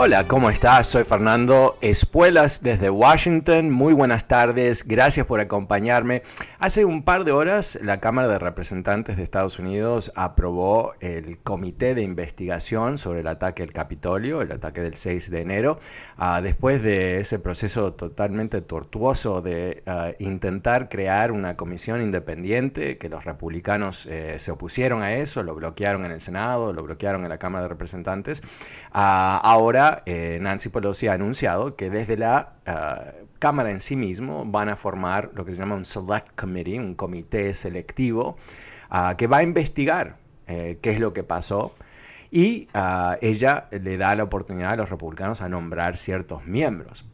Hola, ¿cómo estás? Soy Fernando Espuelas desde Washington. Muy buenas tardes, gracias por acompañarme. Hace un par de horas la Cámara de Representantes de Estados Unidos aprobó el comité de investigación sobre el ataque al Capitolio, el ataque del 6 de enero, uh, después de ese proceso totalmente tortuoso de uh, intentar crear una comisión independiente, que los republicanos eh, se opusieron a eso, lo bloquearon en el Senado, lo bloquearon en la Cámara de Representantes. Uh, ahora eh, Nancy Pelosi ha anunciado que desde la uh, Cámara en sí mismo van a formar lo que se llama un Select Committee, un comité selectivo, uh, que va a investigar eh, qué es lo que pasó. Y uh, ella le da la oportunidad a los republicanos a nombrar ciertos miembros.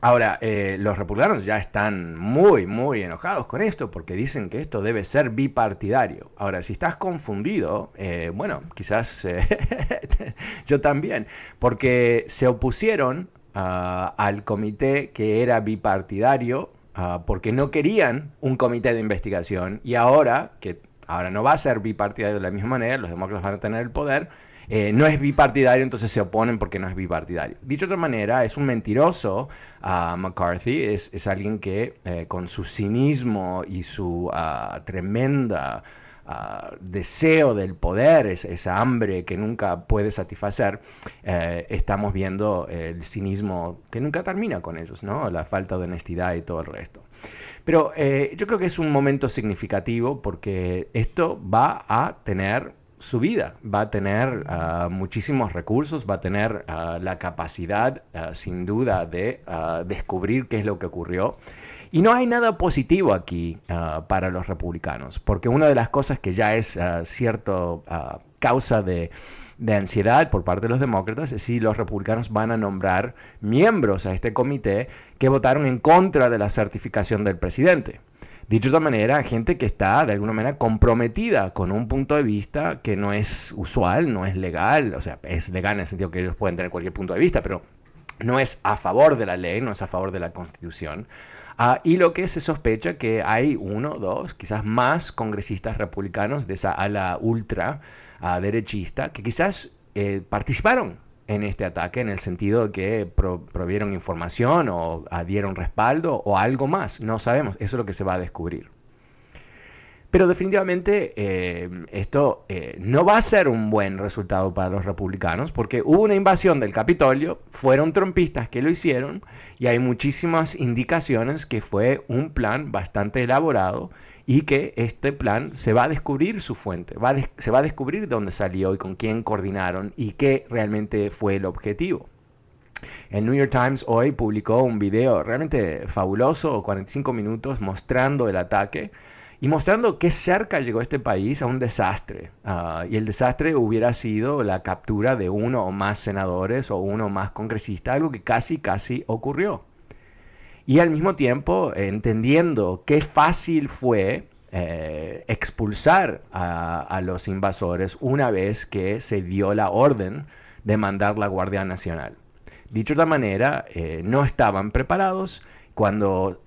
Ahora, eh, los republicanos ya están muy, muy enojados con esto porque dicen que esto debe ser bipartidario. Ahora, si estás confundido, eh, bueno, quizás eh, yo también, porque se opusieron uh, al comité que era bipartidario uh, porque no querían un comité de investigación y ahora, que ahora no va a ser bipartidario de la misma manera, los demócratas van a tener el poder, eh, no es bipartidario, entonces se oponen porque no es bipartidario. Dicho de otra manera, es un mentiroso uh, McCarthy, es, es, alguien que eh, con su cinismo y su uh, tremenda uh, deseo del poder, es, esa hambre que nunca puede satisfacer, eh, estamos viendo el cinismo que nunca termina con ellos, ¿no? la falta de honestidad y todo el resto. Pero yo creo que es un momento significativo porque esto va a tener su vida. Va a tener uh, muchísimos recursos, va a tener uh, la capacidad, uh, sin duda, de descubrir qué es lo que ocurrió. Y no hay nada positivo aquí para los republicanos, porque una de las cosas que ya es cierto causa de ansiedad por parte de los demócratas es si los republicanos van a nombrar miembros a este comité que votaron en contra de la certificación del presidente. Dicho de otra manera, gente que está de alguna manera comprometida con un punto de vista que no es usual, no es legal, o sea, es legal en el sentido que ellos pueden tener cualquier punto de vista, pero no es a favor de la ley, no es a favor de la constitución. Uh, y lo que se sospecha que hay uno, dos, quizás más congresistas republicanos de esa ala ultra uh, derechista que quizás eh, participaron en este ataque en el sentido de que pro, provieron información o dieron respaldo o algo más. No sabemos, eso es lo que se va a descubrir. Pero definitivamente eh, esto eh, no va a ser un buen resultado para los republicanos porque hubo una invasión del Capitolio, fueron trompistas que lo hicieron y hay muchísimas indicaciones que fue un plan bastante elaborado y que este plan se va a descubrir su fuente, va se va a descubrir dónde salió y con quién coordinaron y qué realmente fue el objetivo. El New York Times hoy publicó un video realmente fabuloso, 45 minutos, mostrando el ataque y mostrando qué cerca llegó este país a un desastre. Uh, y el desastre hubiera sido la captura de uno o más senadores o uno o más congresistas, algo que casi, casi ocurrió y al mismo tiempo entendiendo qué fácil fue eh, expulsar a, los invasores una vez que se dio la orden de mandar la Guardia Nacional. Dicho de otra manera, eh, no estaban preparados cuando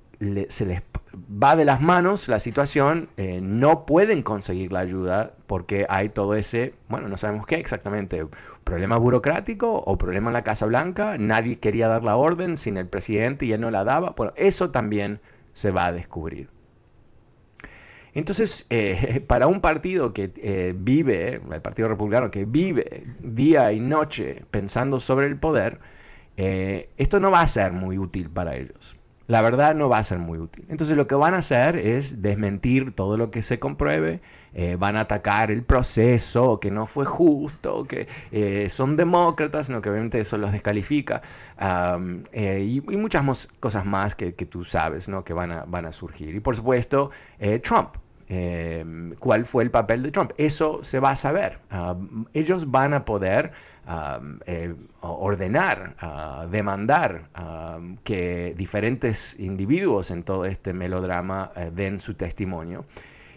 se les va de las manos la situación, eh, no pueden conseguir la ayuda porque hay todo ese, bueno, no sabemos qué exactamente, problema burocrático o problema en la Casa Blanca, nadie quería dar la orden sin el presidente y él no la daba, bueno, eso también se va a descubrir. Entonces, eh, para un partido que eh, vive, el Partido Republicano, que vive día y noche pensando sobre el poder, esto no va a ser muy útil para ellos la verdad no va a ser muy útil. Entonces lo que van a hacer es desmentir todo lo que se compruebe, eh, van a atacar el proceso, que no fue justo, que eh, son demócratas, no, que obviamente eso los descalifica, eh, y, muchas cosas más que, tú sabes ¿no? que van a, van a surgir. Y por supuesto, Trump. cuál fue el papel de Trump. Eso se va a saber. ellos van a poder eh, ordenar, demandar que diferentes individuos en todo este melodrama eh, den su testimonio.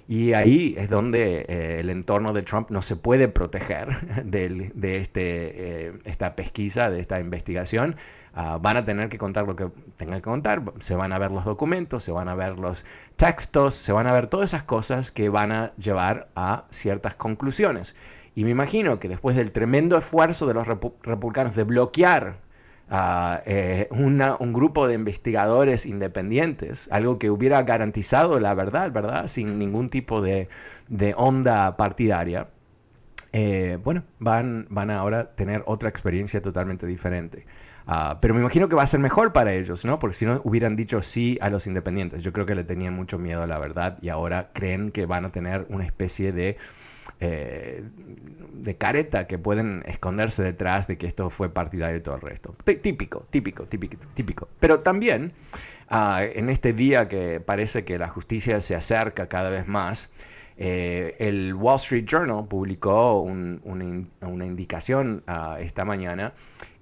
Y ahí es donde eh, el entorno de Trump no se puede proteger de, este, esta pesquisa, de esta investigación. Ah, van a tener que contar lo que tengan que contar, se van a ver los documentos, se van a ver los textos, se van a ver todas esas cosas que van a llevar a ciertas conclusiones. Y me imagino que después del tremendo esfuerzo de los republicanos de bloquear a eh, un grupo de investigadores independientes, algo que hubiera garantizado la verdad, ¿verdad? Sin ningún tipo de, onda partidaria, eh, bueno, van, van a ahora tener otra experiencia totalmente diferente. Ah, pero me imagino que va a ser mejor para ellos, ¿no? Porque si no hubieran dicho sí a los independientes. Yo creo que le tenían mucho miedo a la verdad y ahora creen que van a tener una especie de eh, de careta que pueden esconderse detrás de que esto fue partidario y todo el resto. Típico, típico, típico, típico. Pero también ah, en este día que parece que la justicia se acerca cada vez más, eh, el Wall Street Journal publicó una, indicación ah, esta mañana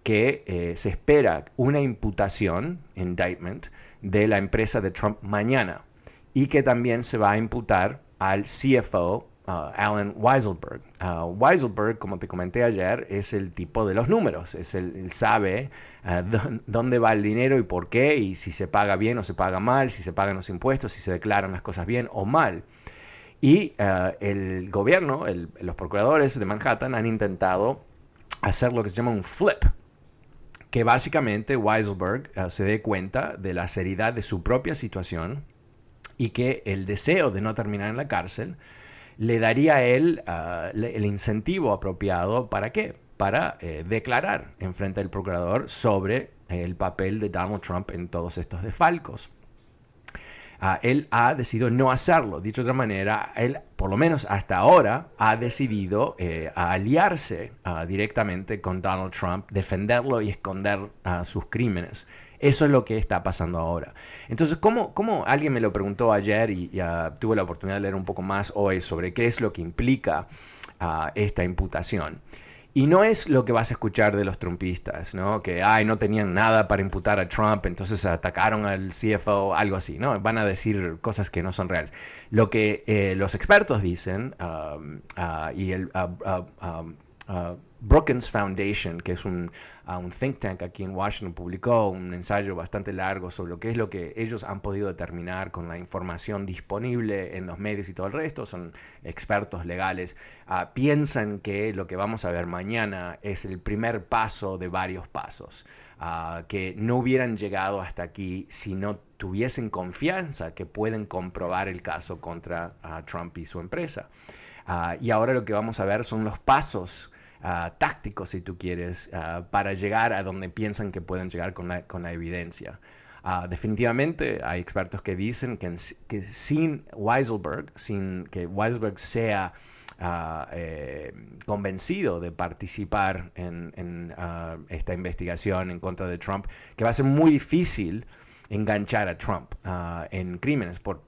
que eh, se espera una imputación, indictment, de la empresa de Trump mañana y que también se va a imputar al CFO Uh, Alan Weiselberg. Uh, Weiselberg, como te comenté ayer, es el tipo de los números, es el, sabe uh, dónde va el dinero y por qué, y si se paga bien o se paga mal, si se pagan los impuestos, si se declaran las cosas bien o mal. Y el gobierno, los procuradores de Manhattan han intentado hacer lo que se llama un flip, que básicamente Weiselberg se dé cuenta de la seriedad de su propia situación y que el deseo de no terminar en la cárcel le daría a él ah, el incentivo apropiado para qué? Para eh, declarar en frente del procurador sobre el papel de Donald Trump en todos estos desfalcos. Ah, él ha decidido no hacerlo. Dicho de otra manera, él, por lo menos hasta ahora, ha decidido eh, aliarse ah, directamente con Donald Trump, defenderlo y esconder sus crímenes. Eso es lo que está pasando ahora. Entonces, ¿cómo, alguien me lo preguntó ayer y ya tuve la oportunidad de leer un poco más hoy sobre qué es lo que implica ah, esta imputación? Y no es lo que vas a escuchar de los trumpistas, ¿no? Que, ay, no tenían nada para imputar a Trump, entonces atacaron al CFO, algo así, ¿no? Van a decir cosas que no son reales. Lo que eh, los expertos dicen, ah, y el Brookings Foundation, que es un, un, think tank aquí en Washington, publicó un ensayo bastante largo sobre lo que es lo que ellos han podido determinar con la información disponible en los medios y todo el resto. Son expertos legales. Ah, piensan que lo que vamos a ver mañana es el primer paso de varios pasos. Ah, que no hubieran llegado hasta aquí si no tuviesen confianza que pueden comprobar el caso contra ah, Trump y su empresa. y ahora lo que vamos a ver son los pasos Ah, tácticos, si tú quieres, ah, para llegar a donde piensan que pueden llegar con la, evidencia. Ah, definitivamente hay expertos que dicen que, sin Weiselberg, sin que Weiselberg sea eh, convencido de participar en, esta investigación en contra de Trump, que va a ser muy difícil enganchar a Trump en crímenes por,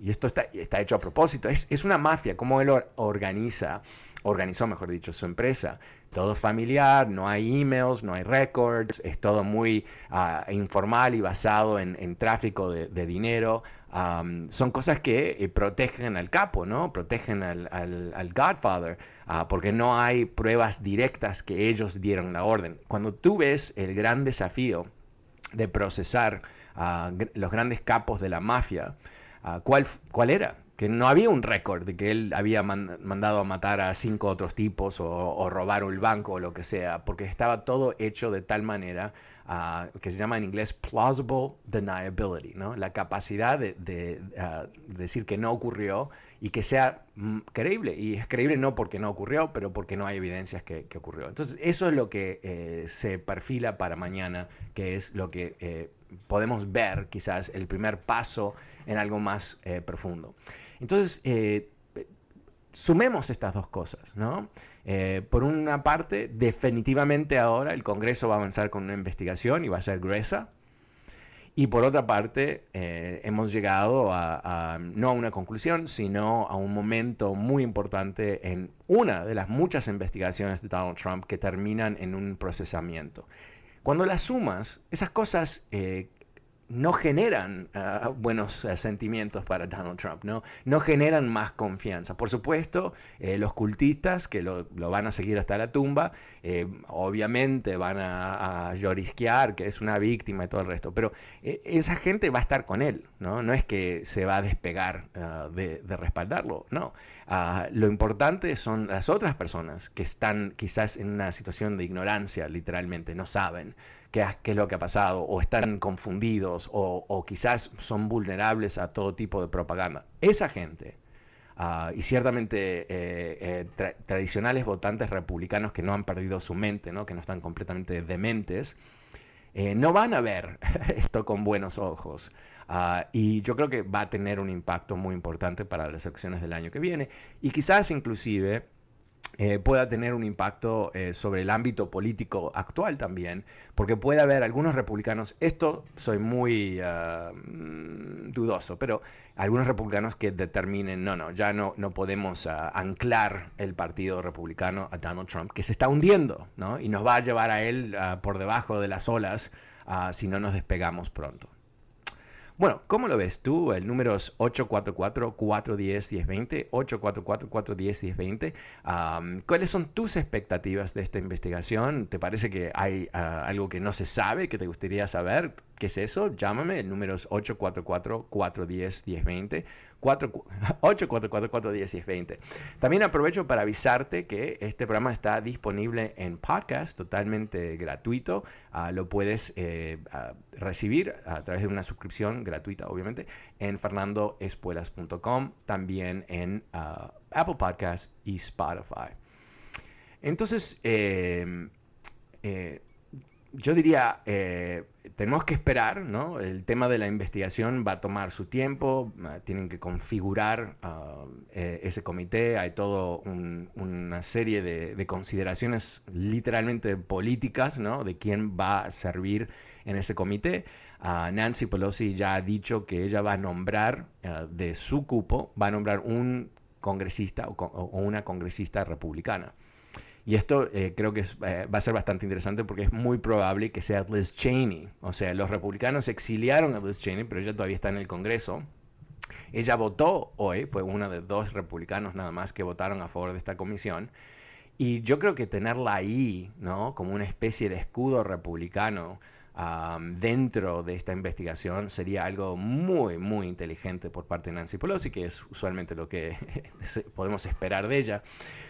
y esto está, hecho a propósito, es, es una mafia, como él organiza, organizó, mejor dicho, su empresa. Todo familiar, no hay emails, no hay records, es todo muy ah, informal y basado en, tráfico de, dinero. son cosas que eh, protegen al capo, ¿no? Protegen al, al, Godfather, ah, porque no hay pruebas directas que ellos dieron la orden. Cuando tú ves el gran desafío de procesar a los grandes capos de la mafia, ¿cuál, ¿Cuál era? Que no había un récord de que él había mandado a matar a cinco otros tipos o, robar un banco o lo que sea, porque estaba todo hecho de tal manera que se llama en inglés plausible deniability, ¿no? la capacidad de, decir que no ocurrió y que sea mm, creíble. Y es creíble no porque no ocurrió, pero porque no hay evidencias que, ocurrió. Entonces, eso es lo que eh, se perfila para mañana, que es lo que eh, podemos ver quizás el primer paso en algo más eh, profundo. Entonces, sumemos estas dos cosas, ¿no? Eh, por una parte, definitivamente ahora el Congreso va a avanzar con una investigación y va a ser gruesa. Y por otra parte, eh, hemos llegado a, no a una conclusión, sino a un momento muy importante en una de las muchas investigaciones de Donald Trump que terminan en un procesamiento. Cuando las sumas, esas cosas eh, no generan ah, buenos eh, sentimientos para Donald Trump, ¿no? no generan más confianza. Por supuesto, eh, los cultistas que lo, van a seguir hasta la tumba, eh, obviamente van a, llorisquear que es una víctima y todo el resto, pero esa gente va a estar con él, no, no es que se va a despegar ah, de, respaldarlo, no. Lo importante son las otras personas que están quizás en una situación de ignorancia, literalmente, no saben qué, es lo que ha pasado, o están confundidos, o, quizás son vulnerables a todo tipo de propaganda. Esa gente, ah, y ciertamente eh, eh, tradicionales votantes republicanos que no han perdido su mente, ¿no? que no están completamente dementes, eh, no van a ver esto con buenos ojos. Ah, y yo creo que va a tener un impacto muy importante para las elecciones del año que viene. Y quizás inclusive eh, pueda tener un impacto eh, sobre el ámbito político actual también, porque puede haber algunos republicanos, esto soy muy mm, dudoso, pero algunos republicanos que determinen, no, no, ya no, no podemos ah, anclar el partido republicano a Donald Trump, que se está hundiendo, ¿no? Y nos va a llevar a él ah, por debajo de las olas si no nos despegamos pronto. Bueno, ¿cómo lo ves tú? El número es 844-410-1020, 844-410-1020. ¿Cuáles son tus expectativas de esta investigación? ¿Te parece que hay ah, algo que no se sabe, que te gustaría saber? ¿Qué es eso? Llámame, el número es 844-410-1020. 844-410-1020. También aprovecho para avisarte que este programa está disponible en podcast, totalmente gratuito. Ah, lo puedes eh, ah, recibir a través de una suscripción gratuita, obviamente, en fernandoespuelas.com, también en ah, Apple Podcast y Spotify. Entonces, eh, eh, yo diría, eh, tenemos que esperar, ¿no? El tema de la investigación va a tomar su tiempo, ah, tienen que configurar ah, eh, ese comité, hay toda una serie de, consideraciones literalmente políticas, ¿no? De quién va a servir en ese comité. Ah, Nancy Pelosi ya ha dicho que ella va a nombrar de su cupo, va a nombrar un congresista o una congresista republicana. Y esto eh, creo que eh, va a ser bastante interesante porque es muy probable que sea Liz Cheney. O sea, los republicanos exiliaron a Liz Cheney, pero ella todavía está en el Congreso. Ella votó hoy, fue una de dos republicanos nada más que votaron a favor de esta comisión. Y yo creo que tenerla ahí, ¿no? Como una especie de escudo republicano dentro de esta investigación sería algo muy, muy inteligente por parte de Nancy Pelosi, que es usualmente lo que podemos esperar de ella,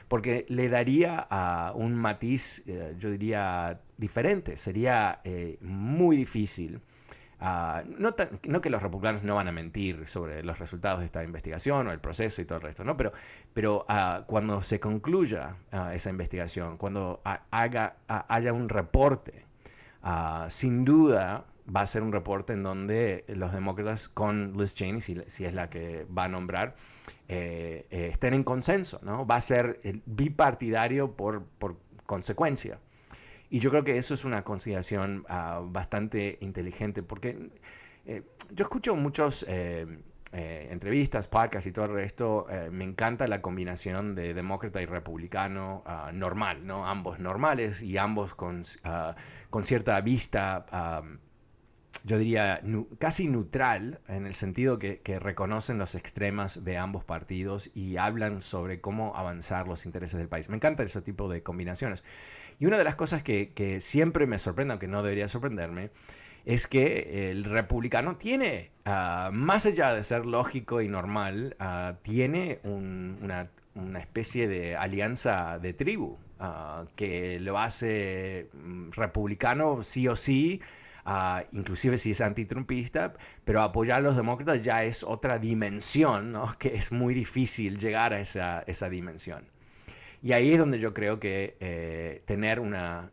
porque le daría un matiz, eh, yo diría, diferente. Sería eh, muy difícil. Ah, no, que los republicanos no van a mentir sobre los resultados de esta investigación o el proceso y todo el resto, ¿no? pero, pero uh, cuando se concluya ah, esa investigación, cuando haga, haya un reporte Ah, sin duda va a ser un reporte en donde los demócratas con Liz Cheney, si, es la que va a nombrar, eh, eh, estén en consenso, ¿no? Va a ser bipartidario por, consecuencia. Y yo creo que eso es una consideración ah, bastante inteligente, porque eh, yo escucho muchos eh, entrevistas, podcasts y todo el resto, eh, me encanta la combinación de demócrata y republicano ah, normal, ¿no? Ambos normales y ambos con, ah, con cierta vista, yo diría, casi neutral, en el sentido que, reconocen los extremas de ambos partidos y hablan sobre cómo avanzar los intereses del país. Me encanta ese tipo de combinaciones. Y una de las cosas que, que siempre me sorprende, aunque no debería sorprenderme, es que el republicano tiene, ah, más allá de ser lógico y normal, ah, tiene una, especie de alianza de tribu ah, que lo hace mm, republicano sí o sí, inclusive si es antitrumpista, pero apoyar a los demócratas ya es otra dimensión, que es muy difícil llegar a esa, esa dimensión. Y ahí es donde yo creo que eh, tener una,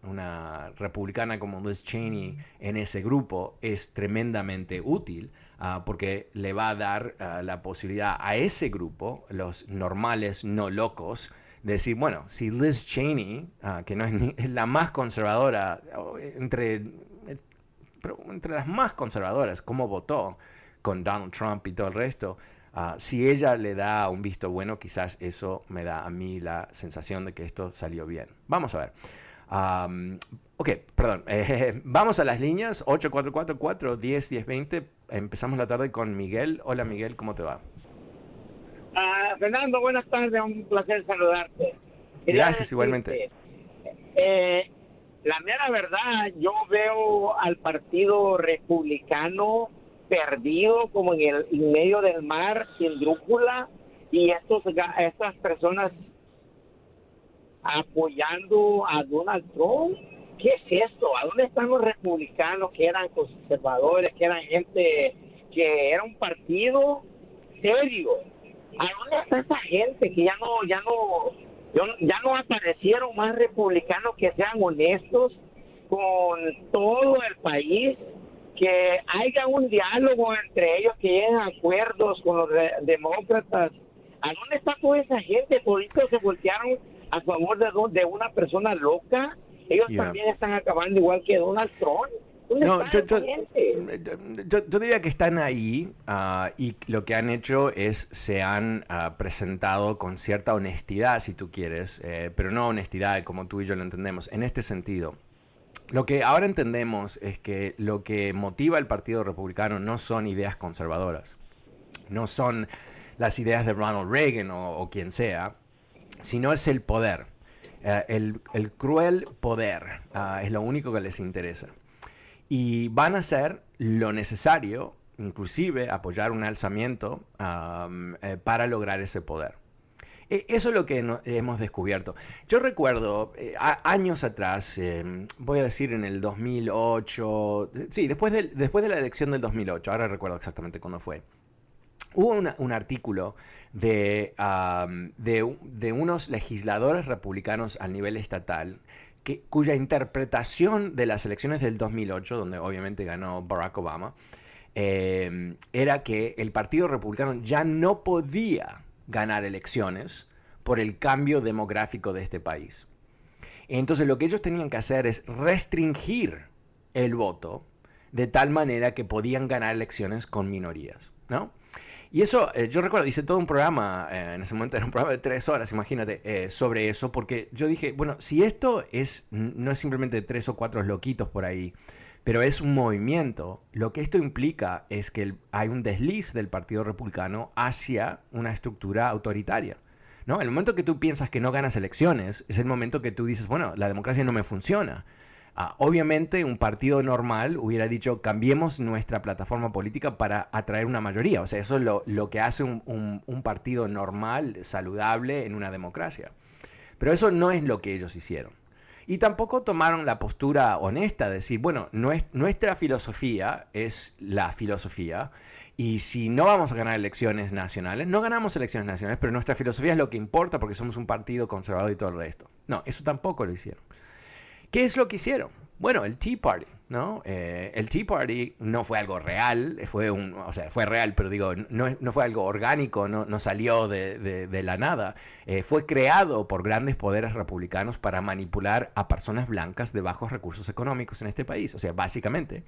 republicana como Liz Cheney en ese grupo es tremendamente útil ah, porque le va a dar ah, la posibilidad a ese grupo, los normales no locos, de decir, bueno, si Liz Cheney, ah, que no es, la más conservadora, entre, entre las más conservadoras, como votó con Donald Trump y todo el resto, Ah, si ella le da un visto bueno, quizás eso me da a mí la sensación de que esto salió bien. Vamos a ver. ok, perdón. Eh, vamos a las líneas 8444 10 1020. Empezamos la tarde con Miguel. Hola Miguel, ¿cómo te va? Ah, Fernando, buenas tardes. Un placer saludarte. Gracias, igualmente. Eh, la mera verdad, yo veo al Partido Republicano perdido como en el en medio del mar sin drújula y estos estas personas apoyando a Donald Trump ¿qué es esto? ¿a dónde están los republicanos que eran conservadores que eran gente que era un partido serio? ¿a dónde está esa gente que ya no ya no ya no aparecieron más republicanos que sean honestos con todo el país que haya un diálogo entre ellos, que lleguen acuerdos con los demócratas. ¿A dónde está toda esa gente? Toditos se voltearon a favor de, de una persona loca. Ellos también están acabando igual que Donald Trump. No, yo, yo, diría que están ahí ah, y lo que han hecho es se han ah, presentado con cierta honestidad, si tú quieres, eh, pero no honestidad como tú y yo lo entendemos, en este sentido. Lo que ahora entendemos es que lo que motiva al Partido Republicano no son ideas conservadoras, no son las ideas de Ronald Reagan o, quien sea, sino es el poder. Eh, el, cruel poder ah, es lo único que les interesa. Y van a hacer lo necesario, inclusive apoyar un alzamiento eh, para lograr ese poder. E, eso es lo que hemos descubierto. Yo recuerdo eh, años atrás, em, voy a decir en el 2008, sí, después de, después de la elección del 2008, ahora recuerdo exactamente cuándo fue. Hubo un artículo de, de, unos legisladores republicanos a nivel estatal que, cuya interpretación de las elecciones del 2008, donde obviamente ganó Barack Obama, em, era que el Partido Republicano ya no podía ganar elecciones por el cambio demográfico de este país. Entonces lo que ellos tenían que hacer es restringir el voto de tal manera que podían ganar elecciones con minorías, ¿no? Y eso, eh, yo recuerdo, hice todo un programa, eh, en ese momento era un programa de tres horas, imagínate, eh, sobre eso, porque yo dije, bueno, si esto es, no es simplemente tres o cuatro loquitos por ahí, pero es un movimiento. Lo que esto implica es que hay un desliz del Partido Republicano hacia una estructura autoritaria. ¿no? El momento que tú piensas que no ganas elecciones es el momento que tú dices, bueno, la democracia no me funciona. Ah, obviamente un partido normal hubiera dicho, cambiemos nuestra plataforma política para atraer una mayoría. O sea, eso es lo, que hace un partido normal, saludable en una democracia. Pero eso no es lo que ellos hicieron. Y tampoco tomaron la postura honesta de decir, bueno, nuestra filosofía es la filosofía y si no vamos a ganar elecciones nacionales, no ganamos elecciones nacionales, pero nuestra filosofía es lo que importa porque somos un partido conservador y todo el resto. No, eso tampoco lo hicieron. ¿Qué es lo que hicieron? Bueno, el Tea Party, ¿no? Eh, el Tea Party no fue algo real, fue un, o sea, fue real, pero digo, no, no fue algo orgánico, no, no salió de, la nada. Eh, fue creado por grandes poderes republicanos para manipular a personas blancas de bajos recursos económicos en este país. O sea, básicamente.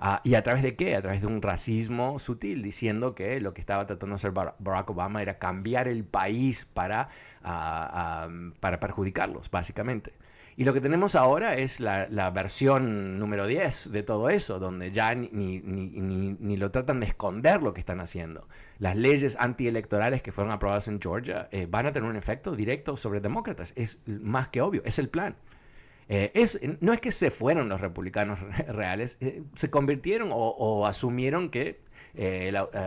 Ah, ¿Y a través de qué? A través de un racismo sutil, diciendo que lo que estaba tratando de hacer Barack Obama era cambiar el país para, ah, ah, para perjudicarlos, básicamente. Y lo que tenemos ahora es la, versión número 10 de todo eso, donde ya ni, ni, ni, ni, lo tratan de esconder lo que están haciendo. Las leyes antielectorales que fueron aprobadas en Georgia eh, van a tener un efecto directo sobre demócratas. Es más que obvio, es el plan. es, no es que se fueron los republicanos reales, se convirtieron o, asumieron que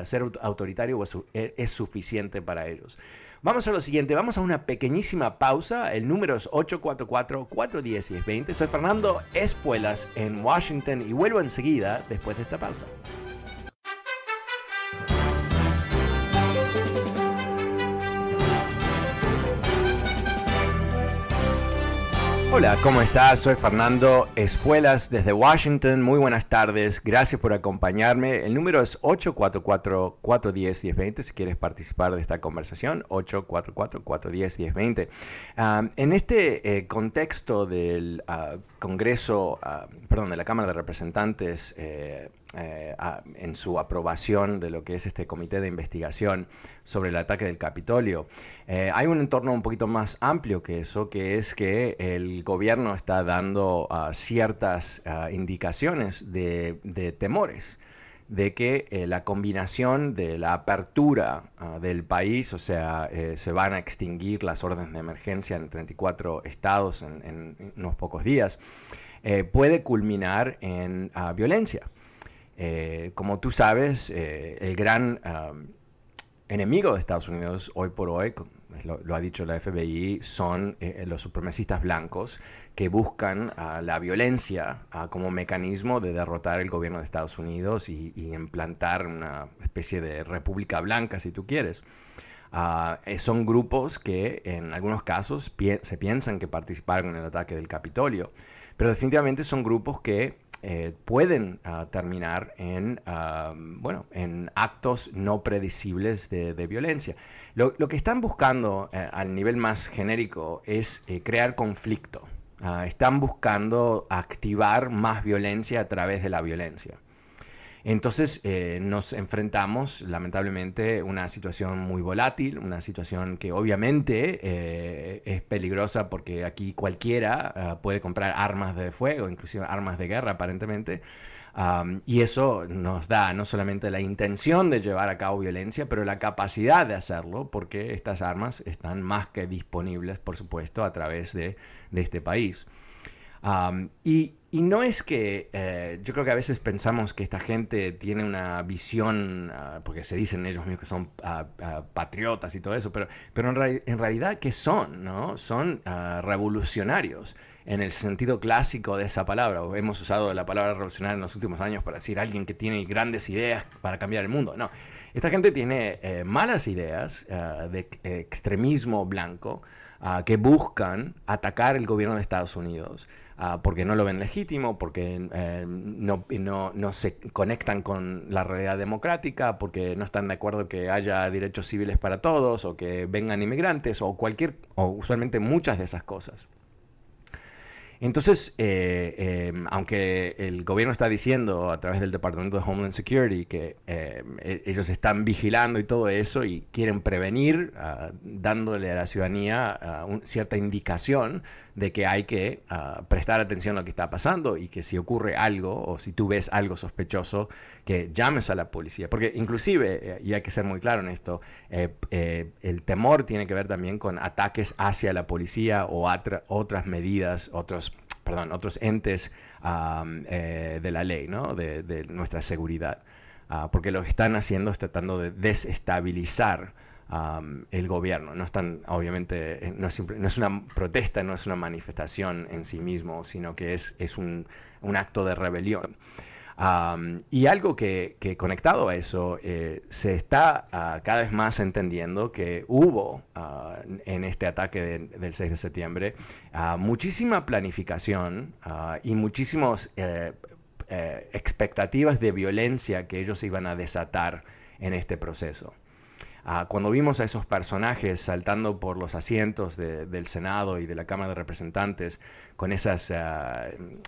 ser autoritario es suficiente para ellos. Vamos a lo siguiente, vamos a una pequeñísima pausa. El número es 844-410-1020. Soy Fernando Espuelas en Washington y vuelvo enseguida después de esta pausa. Hola, ¿cómo estás? Soy Fernando Espuelas desde Washington. Muy buenas tardes. Gracias por acompañarme. El número es 844-410-1020 si quieres participar de esta conversación. 844-410-1020. en este eh, contexto del ah, Congreso, ah, perdón, de la Cámara de Representantes, eh, eh, en su aprobación de lo que es este comité de investigación sobre el ataque del Capitolio. Eh, hay un entorno un poquito más amplio que eso, que es que el gobierno está dando ah, ciertas ah, indicaciones de, temores de que eh, la combinación de la apertura ah, del país, o sea, se van a extinguir las órdenes de emergencia en 34 estados en, unos pocos días, puede culminar en violencia. Eh, como tú sabes, eh, el gran enemigo de Estados Unidos hoy por hoy, lo, ha dicho la FBI, son eh, los supremacistas blancos que buscan la violencia como mecanismo de derrotar el gobierno de Estados Unidos y, implantar una especie de república blanca, si tú quieres. Ah, son grupos que en algunos casos se piensan que participaron en el ataque del Capitolio, pero definitivamente son grupos que eh, pueden ah, terminar en, ah, bueno, en actos no predecibles de, violencia. Lo, que están buscando eh, al nivel más genérico es eh, crear conflicto. Ah, están buscando activar más violencia a través de la violencia. Entonces eh, nos enfrentamos lamentablemente a una situación muy volátil, una situación que obviamente eh, es peligrosa porque aquí cualquiera ah, puede comprar armas de fuego, inclusive armas de guerra aparentemente. y eso nos da no solamente la intención de llevar a cabo violencia, pero la capacidad de hacerlo, porque estas armas están más que disponibles, por supuesto, a través de, de este país y, no es que eh, yo creo que a veces pensamos que esta gente tiene una visión, ah, porque se dicen ellos mismos que son ah, patriotas y todo eso, pero, en, realidad, ¿qué son? No? Son revolucionarios en el sentido clásico de esa palabra. Hemos usado la palabra revolucionario en los últimos años para decir alguien que tiene grandes ideas para cambiar el mundo. No, esta gente tiene eh, malas ideas de extremismo blanco que buscan atacar el gobierno de Estados Unidos. Ah, porque no lo ven legítimo, porque eh, no, se conectan con la realidad democrática, porque no están de acuerdo que haya derechos civiles para todos, o que vengan inmigrantes, o cualquier, o usualmente muchas de esas cosas. Entonces, eh, em, aunque el gobierno está diciendo a través del Departamento de Homeland Security que e, ellos están vigilando y todo eso y quieren prevenir, ah, dándole a la ciudadanía ah, cierta indicación de que hay que ah, prestar atención a lo que está pasando y que si ocurre algo o si tú ves algo sospechoso, que llames a la policía. Porque inclusive, eh, y hay que ser muy claro en esto, eh, el temor tiene que ver también con ataques hacia la policía o otras medidas, otros perdón, otros entes eh, de la ley, ¿no? de, nuestra seguridad. Ah, porque lo que están haciendo es tratando de desestabilizar el gobierno. No están, obviamente, eh, no es, no es, una protesta, no es una manifestación en sí mismo, sino que es, es un, un acto de rebelión y algo que, conectado a eso, eh, se está ah, cada vez más entendiendo que hubo ah, en este ataque del 6 de septiembre ah, muchísima planificación y muchísimas eh, eh, expectativas de violencia que ellos iban a desatar en este proceso. Ah, cuando vimos a esos personajes saltando por los asientos del Senado y de la Cámara de Representantes con esas, eh,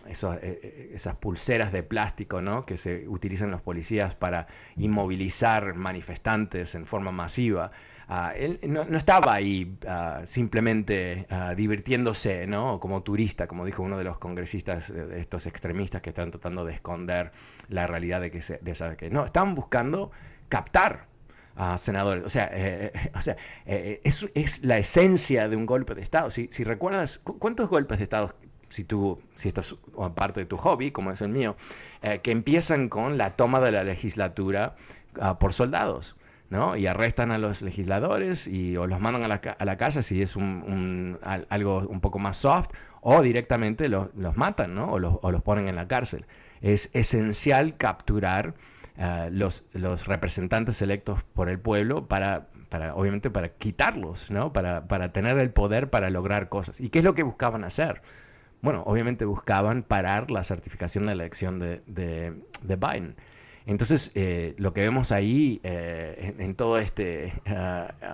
eh, esas pulseras de plástico que se utilizan los policías para inmovilizar manifestantes en forma masiva, ah, él no, estaba ahí simplemente divirtiéndose ¿no? como turista, como dijo uno de los congresistas de estos extremistas que están tratando de esconder la realidad de que, se, de que no, estaban buscando captar a senadores. O sea, eh, eh, o sea eh, es, es, la esencia de un golpe de Estado. Si, si recuerdas, ¿cuántos golpes de Estado si tú, si esto es parte de tu hobby, como es el mío, eh, que empiezan con la toma de la legislatura ah, por soldados. ¿no? Y arrestan a los legisladores y o los mandan a la, a la casa si es un, algo un poco más soft, o directamente los matan, ¿no? O o los, ponen en la cárcel. Es esencial capturar uh, los, los, representantes electos por el pueblo para, para obviamente, para quitarlos, ¿no? Para, para tener el poder para lograr cosas. ¿Y qué es lo que buscaban hacer? Bueno, obviamente buscaban parar la certificación de la elección de, de, de Biden. Entonces, eh, lo que vemos ahí eh, en, todo este... Uh,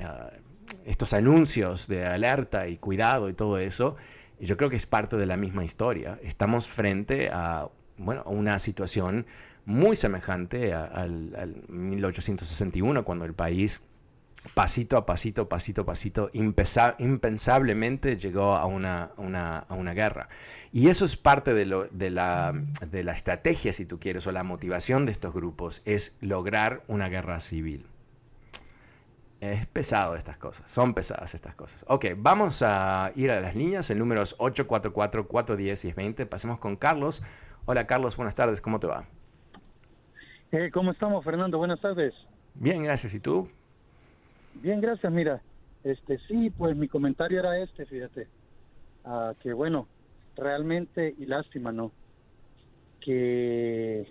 uh, estos anuncios de alerta y cuidado y todo eso, yo creo que es parte de la misma historia. Estamos frente a bueno, una situación muy semejante al, 1861, cuando el país pasito a pasito, pasito a pasito, impensablemente llegó a una, a una guerra. Y eso es parte de, la, de la estrategia, si tú quieres, o la motivación de estos grupos, es lograr una guerra civil. Es pesado estas cosas, son pesadas estas cosas. Ok, vamos a ir a las líneas, el número es 844-410-1020. Pasemos con Carlos. Hola Carlos, buenas tardes, ¿cómo te va? Eh, ¿Cómo estamos, Fernando? Buenas tardes. Bien, gracias. ¿Y tú? Bien, gracias. Mira, este sí, pues mi comentario era este, fíjate, ah, que bueno, realmente y lástima, ¿no? Que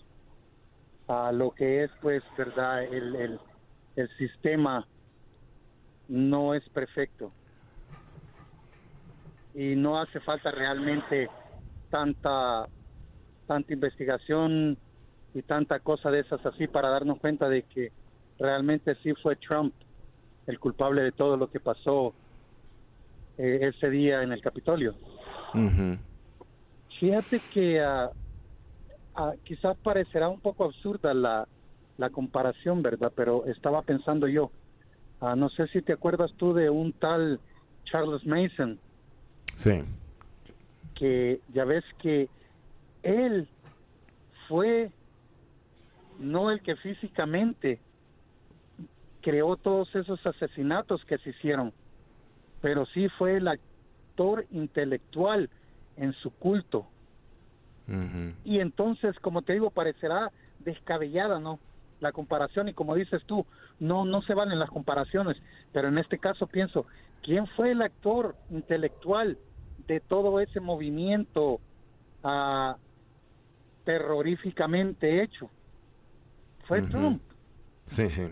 a lo que es, pues, verdad, el, el, el sistema no es perfecto y no hace falta realmente tanta tanta investigación y tanta cosa de esas así para darnos cuenta de que realmente sí fue Trump el culpable de todo lo que pasó eh, ese día en el Capitolio. Fíjate que uh, quizás parecerá un poco absurda la, la comparación, ¿verdad? Pero estaba pensando yo, Ah, no sé si te acuerdas tú de un tal Charles Mason. Sí. Que ya ves que él fue no el que físicamente creó todos esos asesinatos que se hicieron, pero sí fue el actor intelectual en su culto. Y entonces, como te digo, parecerá descabellada, ¿no? la comparación y como dices tú, no no se valen las comparaciones, pero en este caso pienso, ¿quién fue el actor intelectual de todo ese movimiento uh, terroríficamente hecho? Fue Trump. Sí, sí.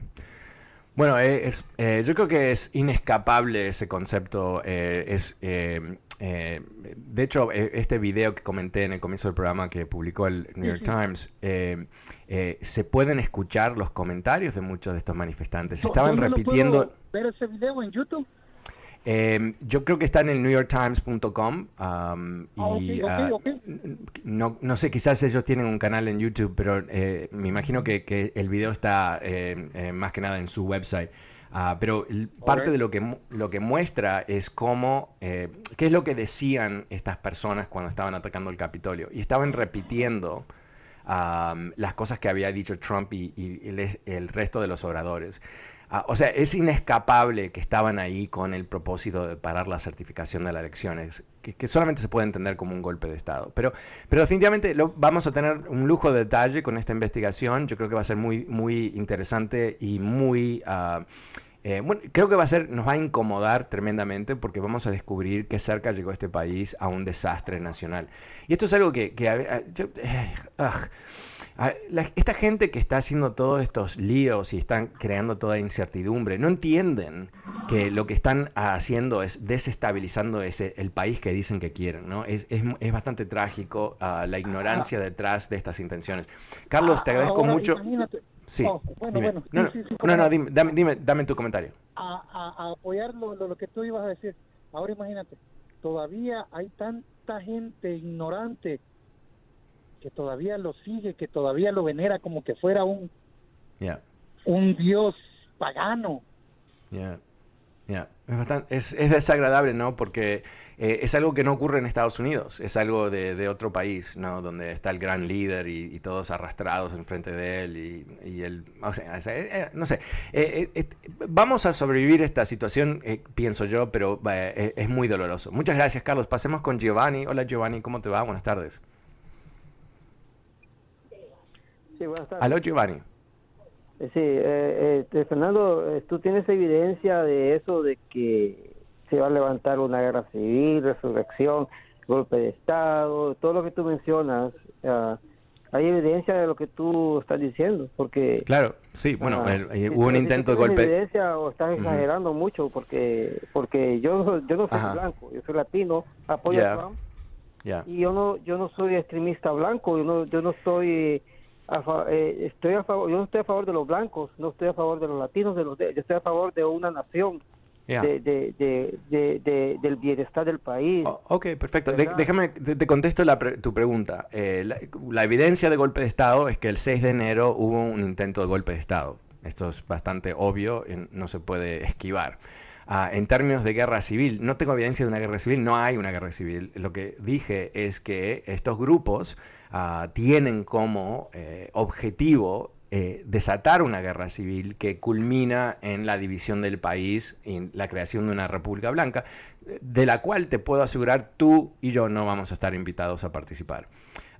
Bueno, eh, es, eh, yo creo que es inescapable ese concepto. Eh, es, de hecho, este video que comenté en el comienzo del programa que publicó el New York Times, se pueden escuchar los comentarios de muchos de estos manifestantes. Estaban repitiendo... ver ese video en YouTube? Eh, yo creo que está en el newyorktimes.com um, y ah, ah, No, no, sé, quizás ellos tienen un canal en YouTube, pero eh, me imagino que, que, el video está eh, eh más que nada en su website. Uh, pero parte de lo que, lo que muestra es cómo, eh, qué es lo que decían estas personas cuando estaban atacando el Capitolio. Y estaban repitiendo um, las cosas que había dicho Trump y, y el, el, resto de los oradores. Ah, o sea, es inescapable que estaban ahí con el propósito de parar la certificación de las elecciones, que, solamente se puede entender como un golpe de Estado. Pero, pero definitivamente vamos a tener un lujo de detalle con esta investigación. Yo creo que va a ser muy, muy interesante y muy... Uh, bueno, creo que va a ser, nos va a incomodar tremendamente porque vamos a descubrir que cerca llegó este país a un desastre nacional. Y esto es algo que, que eh, esta gente que está haciendo todos estos líos y están creando toda incertidumbre, no entienden que lo que están haciendo es desestabilizando ese, el país que dicen que quieren. ¿no? Es, es, es bastante trágico uh, la ignorancia detrás de estas intenciones. Carlos, te agradezco Ahora, mucho. Sí. Oh, bueno, bueno, no, sí, sí, sí, no, no, dime, dame, dime, dame, tu comentario. A, a, a apoyar lo, lo, lo, que tú ibas a decir. Ahora imagínate, todavía hay tanta gente ignorante que todavía lo sigue, que todavía lo venera como que fuera un, yeah. un dios pagano. Yeah. Es, es, desagradable, ¿no? Porque eh, es algo que no ocurre en Estados Unidos, es algo de, otro país, ¿no? Donde está el gran líder y, todos arrastrados enfrente de él y, y él, o sea, eh, eh, no sé, vamos a sobrevivir esta situación, pienso yo, pero es muy doloroso. Muchas gracias, Carlos. Pasemos con Giovanni. Hola, Giovanni, ¿cómo te va? Buenas tardes. Sí, buenas tardes. Aló, Giovanni. Eh, sí, eh, eh, Fernando, tú tienes evidencia de eso, de que se va a levantar una guerra civil, resurrección, golpe de Estado, todo lo que tú mencionas. hay evidencia de lo que tú estás diciendo, porque... Claro, sí, bueno, hubo un intento de golpe... evidencia o estás exagerando mucho? Porque porque yo, yo no soy blanco, yo soy latino, apoyo a Trump, y yo no yo no soy extremista blanco, yo no, yo no eh, estoy a favor, yo no estoy a favor de los blancos, no estoy a favor de los latinos, de los yo estoy a favor de una nación, de, de, del bienestar del país. Oh, ok, perfecto. déjame, te, contesto la tu pregunta. Eh, la, evidencia de golpe de Estado es que el 6 de enero hubo un intento de golpe de Estado. Esto es bastante obvio, no se puede esquivar. Ah, en términos de guerra civil, no tengo evidencia de una guerra civil, no hay una guerra civil. Lo que dije es que estos grupos Ah, tienen como eh, objetivo eh, desatar una guerra civil que culmina en la división del país, en la creación de una república blanca, de la cual te puedo asegurar tú y yo no vamos a estar invitados a participar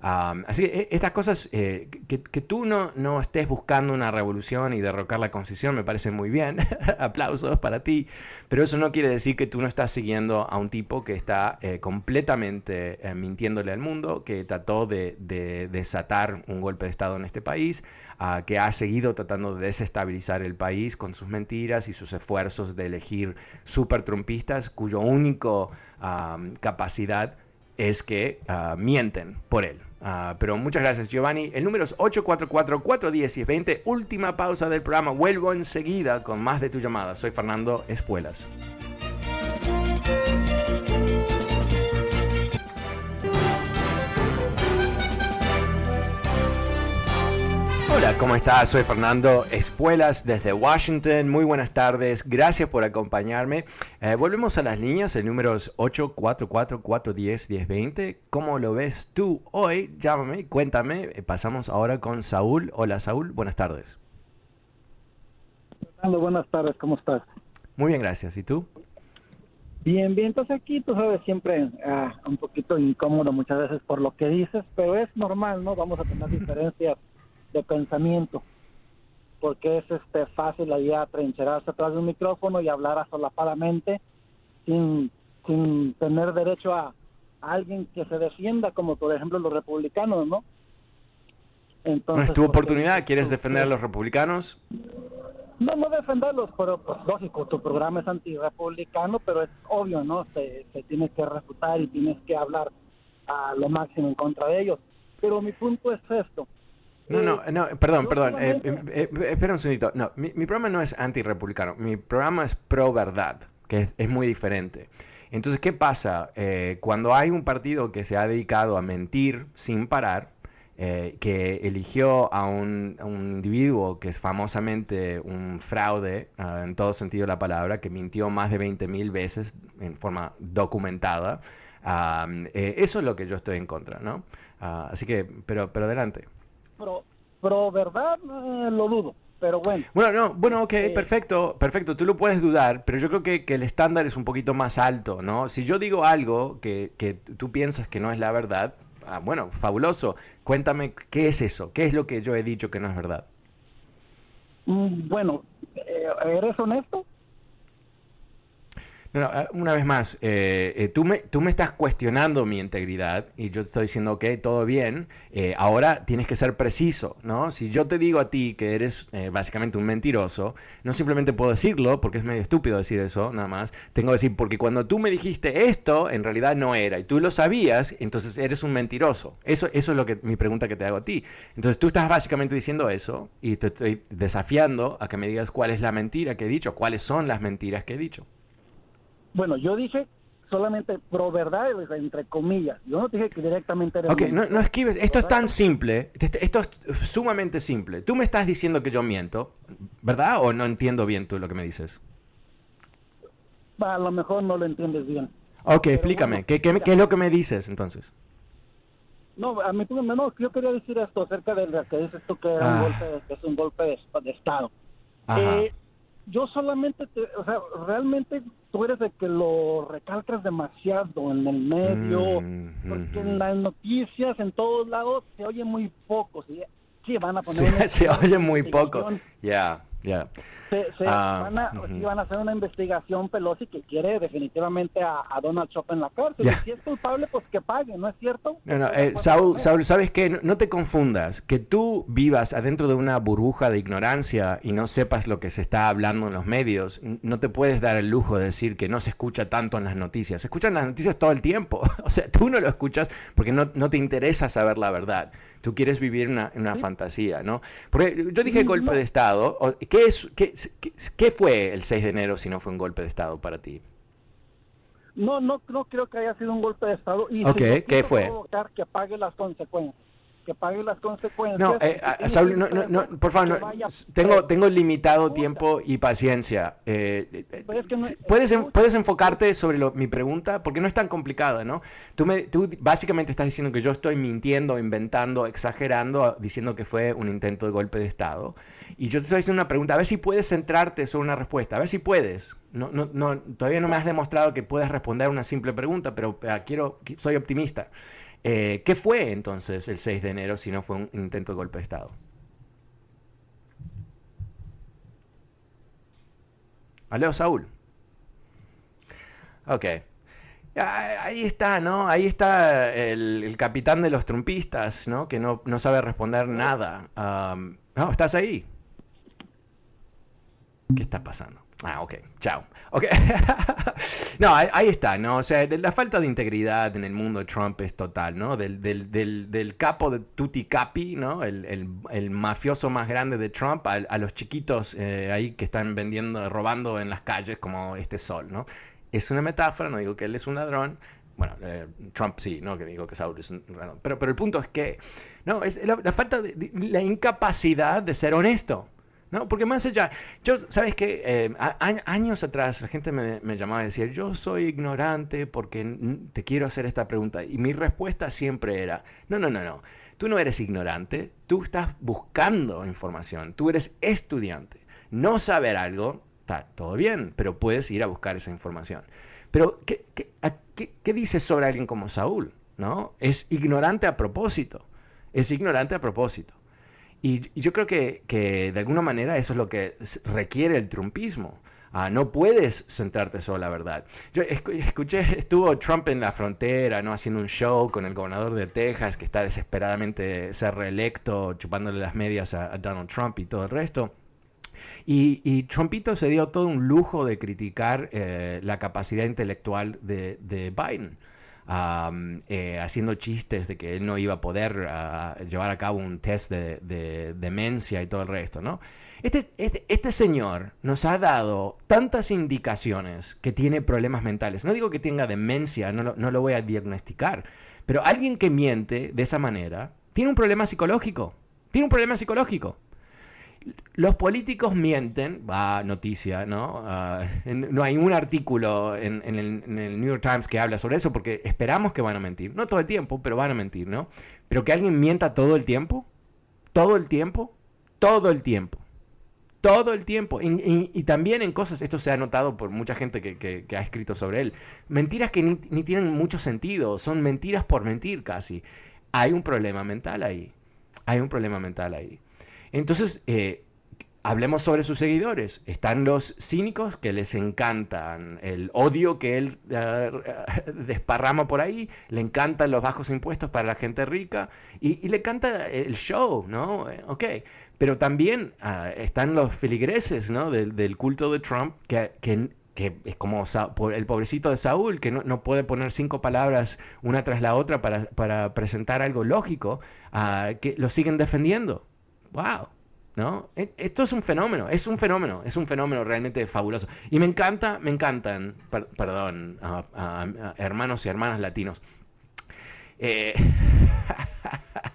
así que e, estas cosas, eh, que, tú no, no, estés buscando una revolución y derrocar la constitución, me parece muy bien, aplausos para ti, pero eso no quiere decir que tú no estás siguiendo a un tipo que está eh, completamente eh, mintiéndole al mundo, que trató de, desatar un golpe de Estado en este país, ah, que ha seguido tratando de desestabilizar el país con sus mentiras y sus esfuerzos de elegir super trumpistas cuyo único capacidad es que ah, mienten por él. Ah, pero muchas gracias, Giovanni. El número es 844-410-20. Última pausa del programa. Vuelvo enseguida con más de tu llamada. Soy Fernando Espuelas. Hola, ¿cómo estás? Soy Fernando Espuelas desde Washington. Muy buenas tardes. Gracias por acompañarme. Eh, volvemos a las líneas. El número es 844-410-1020. ¿Cómo lo ves tú hoy? Llámame, cuéntame. Eh, pasamos ahora con Saúl. Hola, Saúl. Buenas tardes. Fernando, buenas tardes. ¿Cómo estás? Muy bien, gracias. ¿Y tú? Bien, bien, entonces aquí tú sabes siempre ah, un poquito incómodo muchas veces por lo que dices, pero es normal, ¿no? Vamos a tener diferencias de pensamiento, porque es este fácil allá trincherarse atrás de un micrófono y hablar solapadamente sin, sin tener derecho a, alguien que se defienda, como por ejemplo los republicanos, ¿no? Entonces, ¿No es tu oportunidad? ¿Quieres defender a los republicanos? No, no defenderlos, pero pues lógico, tu programa es antirepublicano, pero es obvio, ¿no? Se, se tiene que refutar y tienes que hablar a lo máximo en contra de ellos. Pero mi punto es esto, no, no, no, perdón, perdón. Eh, eh, eh, espera un segundito. No, mi, programa no es anti-republicano. Mi programa es pro-verdad, que es, muy diferente. Entonces, ¿qué pasa? cuando hay un partido que se ha dedicado a mentir sin parar, que eligió a un, individuo que es famosamente un fraude ah, en todo sentido de la palabra, que mintió más de 20 mil veces en forma documentada, ah, eso es lo que yo estoy en contra, ¿no? Ah, así que, pero, pero adelante pro, pro verdad eh, lo dudo. Pero bueno. Bueno, no, bueno, ok, eh, perfecto, perfecto, tú lo puedes dudar, pero yo creo que, que, el estándar es un poquito más alto, ¿no? Si yo digo algo que, que tú piensas que no es la verdad, ah, bueno, fabuloso, cuéntame qué es eso, qué es lo que yo he dicho que no es verdad. Mm, bueno, eh, ¿eres honesto? Ah, una vez más, eh, eh, tú, me, tú me estás cuestionando mi integridad y yo te estoy diciendo, ok, todo bien, eh, ahora tienes que ser preciso, ¿no? Si yo te digo a ti que eres básicamente un mentiroso, no simplemente puedo decirlo, porque es medio estúpido decir eso, nada más, tengo que decir, porque cuando tú me dijiste esto, en realidad no era, y tú lo sabías, entonces eres un mentiroso. Eso, eso es lo que mi pregunta que te hago a ti. Entonces tú estás básicamente diciendo eso y te estoy desafiando a que me digas cuál es la mentira que he dicho, cuáles son las mentiras que he dicho. Bueno, yo dije solamente pro verdad, entre comillas. Yo no dije que directamente era. Ok, no, no esquives. Esto es tan simple. Esto es sumamente simple. Tú me estás diciendo que yo miento, ¿verdad? ¿O no entiendo bien tú lo que me dices? a lo mejor no lo entiendes bien. Ok, explícame, ¿Qué, qué, es lo que me dices entonces? No, a mí no, yo quería decir esto acerca de lo que dices tú que, un golpe, que es un golpe de, Estado. Eh, yo solamente, te, o sea, realmente tú eres de que lo recalcas demasiado en el medio, mm, porque en las noticias, en todos lados, se oye muy poco. Sí, sí van a poner. se oye muy poco. Ya, ya. Se, ah, van, a, van, a, hacer una investigación Pelosi que quiere definitivamente a, Donald Trump en la cárcel. Y si es culpable, pues que pague, ¿no es cierto? No, no, eh, Saúl, Saúl, ¿sabes qué? No, te confundas. Que tú vivas adentro de una burbuja de ignorancia y no sepas lo que se está hablando en los medios, no te puedes dar el lujo de decir que no se escucha tanto en las noticias. Se escuchan las noticias todo el tiempo. o sea, tú no lo escuchas porque no, no te interesa saber la verdad. Tú quieres vivir una, una fantasía, ¿no? Porque yo dije golpe de Estado. ¿Qué, es, qué, qué, fue el 6 de enero si no fue un golpe de Estado para ti? No, no, no creo que haya sido un golpe de Estado. Y ok, ¿qué fue? Que pague las consecuencias que pague las consecuencias. No, eh, Saúl, no, no, por favor, tengo, tengo limitado tiempo y paciencia. Eh, eh, ¿puedes, ¿Puedes enfocarte sobre mi pregunta? Porque no es tan complicada, ¿no? Tú, me, tú básicamente estás diciendo que yo estoy mintiendo, inventando, exagerando, diciendo que fue un intento de golpe de Estado. Y yo te estoy haciendo una pregunta, a ver si puedes centrarte sobre una respuesta, a ver si puedes. No, no, no, todavía no me has demostrado que puedes responder una simple pregunta, pero quiero, soy optimista. Eh, ¿Qué fue entonces el 6 de enero si no fue un intento de golpe de Estado? Aleo Saúl. Ok. Ahí está, ¿no? Ahí está el, capitán de los trumpistas, ¿no? Que no, sabe responder nada. no, ¿estás ahí? ¿Qué está pasando? Ah, ok, chao. Okay. no, ahí, está, ¿no? O sea, la falta de integridad en el mundo de Trump es total, ¿no? Del, del, del, del capo de Tutti Capi, ¿no? El, el, el, mafioso más grande de Trump, a, los chiquitos eh, ahí que están vendiendo, robando en las calles como este sol, ¿no? Es una metáfora, no digo que él es un ladrón, bueno, eh, Trump sí, ¿no? Que digo que Saúl es un. Pero, pero el punto es que, no, es la falta de, la incapacidad de ser honesto. ¿No? Porque más allá, yo, ¿sabes qué? Eh, años atrás la gente me, llamaba y decía, yo soy ignorante porque te quiero hacer esta pregunta. Y mi respuesta siempre era, no, no, no, no, tú no eres ignorante, tú estás buscando información, tú eres estudiante. No saber algo, está todo bien, pero puedes ir a buscar esa información. Pero, ¿qué, qué, qué dices sobre alguien como Saúl? ¿No? Es ignorante a propósito. Es ignorante a propósito. Y, yo creo que, de alguna manera eso es lo que requiere el trumpismo. Ah, no puedes centrarte solo en la verdad. Yo escuché, estuvo Trump en la frontera, ¿no? Haciendo un show con el gobernador de Texas que está desesperadamente ser reelecto, chupándole las medias a, Donald Trump y todo el resto. Y, Trumpito se dio todo un lujo de criticar eh, la capacidad intelectual de Biden. Eh, haciendo chistes de que él no iba a poder ah, llevar a cabo un test de, demencia y todo el resto, ¿no? Este, este, este, señor nos ha dado tantas indicaciones que tiene problemas mentales. No digo que tenga demencia, no no lo voy a diagnosticar, pero alguien que miente de esa manera tiene un problema psicológico. Tiene un problema psicológico los políticos mienten, va noticia, ¿no? Ah, no hay un artículo en, el, New York Times que habla sobre eso porque esperamos que van a mentir. No todo el tiempo, pero van a mentir, ¿no? Pero que alguien mienta todo el tiempo, todo el tiempo, todo el tiempo. Todo el tiempo. Y, también en cosas, esto se ha notado por mucha gente que, ha escrito sobre él, mentiras que ni, ni tienen mucho sentido, son mentiras por mentir casi. Hay un problema mental ahí. Hay un problema mental ahí. Entonces, eh, hablemos sobre sus seguidores. Están los cínicos que les encantan el odio que él eh, desparrama por ahí, le encantan los bajos impuestos para la gente rica y, le encanta el show, ¿no? Eh, ok, pero también ah, están los filigreses, ¿no? Del, culto de Trump que, es como el pobrecito de Saúl, que no, puede poner cinco palabras una tras la otra para, presentar algo lógico, ah, que lo siguen defendiendo wow, ¿no? E, esto es un fenómeno, es un fenómeno, es un fenómeno realmente fabuloso. Y me encanta, me encantan, perdón, hermanos y hermanas latinos. Eh,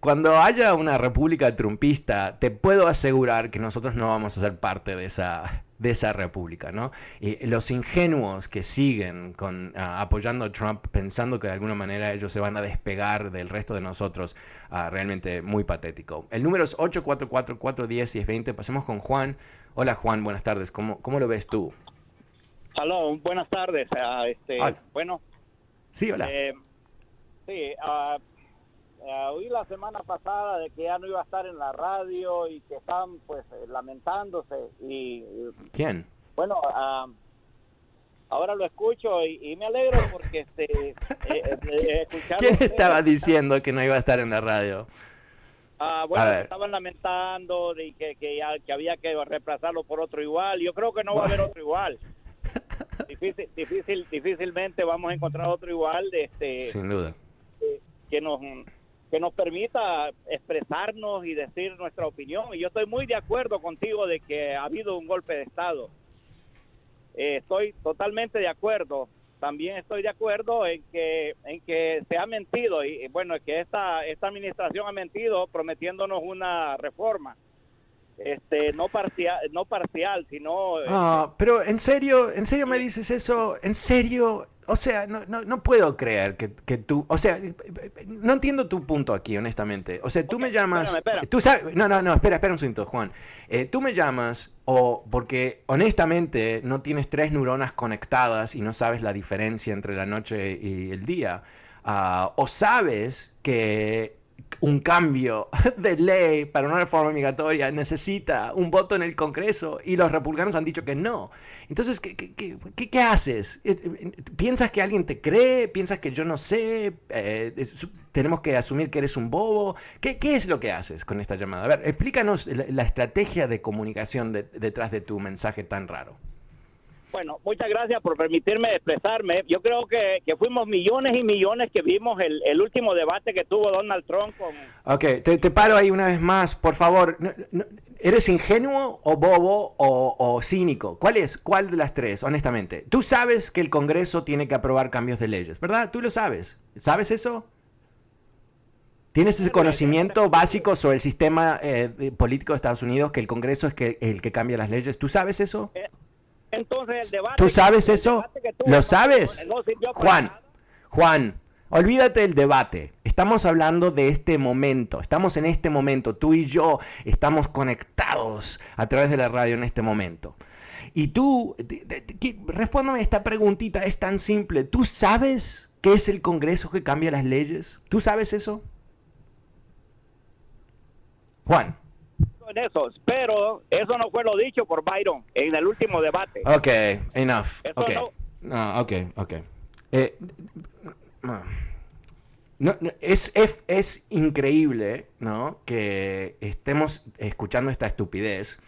cuando haya una república trumpista, te puedo asegurar que nosotros no vamos a ser parte de esa, de esa república, ¿no? Y los ingenuos que siguen con, ah, apoyando a Trump pensando que de alguna manera ellos se van a despegar del resto de nosotros, uh, realmente muy patético. El número es 844-410-1020. Pasemos con Juan. Hola Juan, buenas tardes. ¿Cómo, cómo lo ves tú? Hola, buenas tardes. Uh, este, Bueno. Sí, hola. Eh, sí, eh, oí la semana pasada de que ya no iba a estar en la radio y que estaban pues eh, lamentándose y quién bueno ahora lo escucho y, me alegro porque este eh, quién estaba diciendo que no iba a estar en la radio ah bueno estaban lamentando de que que, ya, que había que reemplazarlo por otro igual. Yo creo que no va a haber otro igual. Difícil difícil difícilmente vamos a encontrar otro igual de este sin duda. que nos que nos permita expresarnos y decir nuestra opinión. Y yo estoy muy de acuerdo contigo de que ha habido un golpe de Estado. Eh, estoy totalmente de acuerdo. También estoy de acuerdo en que en que se ha mentido y bueno, que esta esta administración ha mentido prometiéndonos una reforma este no parcial no parcial sino ah, este, pero en serio en serio me dices eso en serio o sea no, no, no puedo creer que, que, tú o sea no entiendo tu punto aquí honestamente. O sea tú me llamas tú sabes no no no espera espera un segundo Juan. Eh, tú me llamas o porque honestamente no tienes tres neuronas conectadas y no sabes la diferencia entre la noche y el día uh, o sabes que un cambio de ley para una reforma migratoria necesita un voto en el Congreso y los republicanos han dicho que no. Entonces, ¿qué, qué, qué, haces? Eh, eh, ¿Piensas que alguien te cree? ¿Piensas que yo no sé? Eh, ¿Tenemos que asumir que eres un bobo? ¿Qué, es lo que haces con esta llamada? A ver, explícanos la, estrategia de comunicación detrás de tu mensaje tan raro. Bueno, muchas gracias por permitirme expresarme. Yo creo que, fuimos millones y millones que vimos el, último debate que tuvo Donald Trump con... Ok, te, paro ahí una vez más, por favor. ¿Eres ingenuo o bobo o, cínico? ¿Cuál es? ¿Cuál de las tres, honestamente? Tú sabes que el Congreso tiene que aprobar cambios de leyes, ¿verdad? Tú lo sabes. ¿Sabes eso? ¿Tienes ese conocimiento básico sobre el sistema eh, político de Estados Unidos, que el Congreso es que, el que cambia las leyes? ¿Tú sabes eso? Eh, entonces el debate... ¿Tú sabes eso? ¿Lo sabes? Juan, Juan, olvídate del debate. Estamos hablando de este momento. Estamos en este momento. Tú y yo estamos conectados a través de la radio en este momento. Y tú, respóndame esta preguntita, es tan simple. ¿Tú sabes qué es el Congreso que cambia las leyes? ¿Tú sabes eso? Juan en eso, pero eso no fue lo dicho por Byron en el último debate. Ok, enough. okay. No... ok, ok. Eh, no, es, es, es, increíble, ¿no? Que estemos escuchando esta estupidez